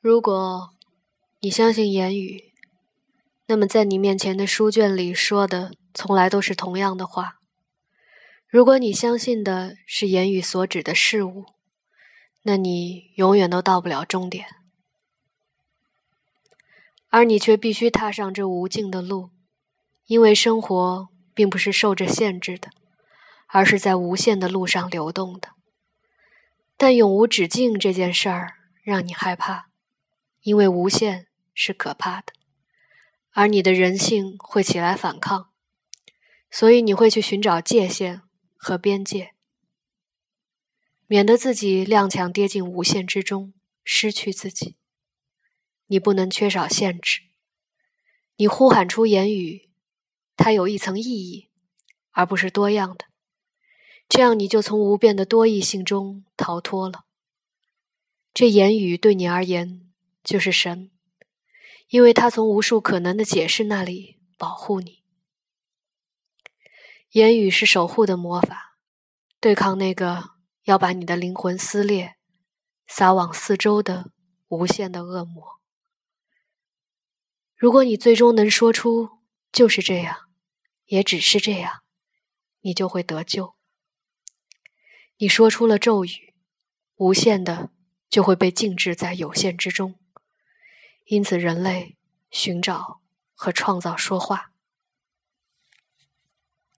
如果你相信言语，那么在你面前的书卷里说的从来都是同样的话。如果你相信的是言语所指的事物，那你永远都到不了终点。而你却必须踏上这无尽的路，因为生活并不是受着限制的，而是在无限的路上流动的。但永无止境这件事儿让你害怕。因为无限是可怕的，而你的人性会起来反抗，所以你会去寻找界限和边界，免得自己踉跄跌进无限之中，失去自己。你不能缺少限制，你呼喊出言语，它有一层意义，而不是多样的，这样你就从无边的多义性中逃脱了。这言语对你而言。就是神，因为他从无数可能的解释那里保护你。言语是守护的魔法，对抗那个要把你的灵魂撕裂、撒往四周的无限的恶魔。如果你最终能说出“就是这样，也只是这样”，你就会得救。你说出了咒语，无限的就会被静置在有限之中。因此，人类寻找和创造说话。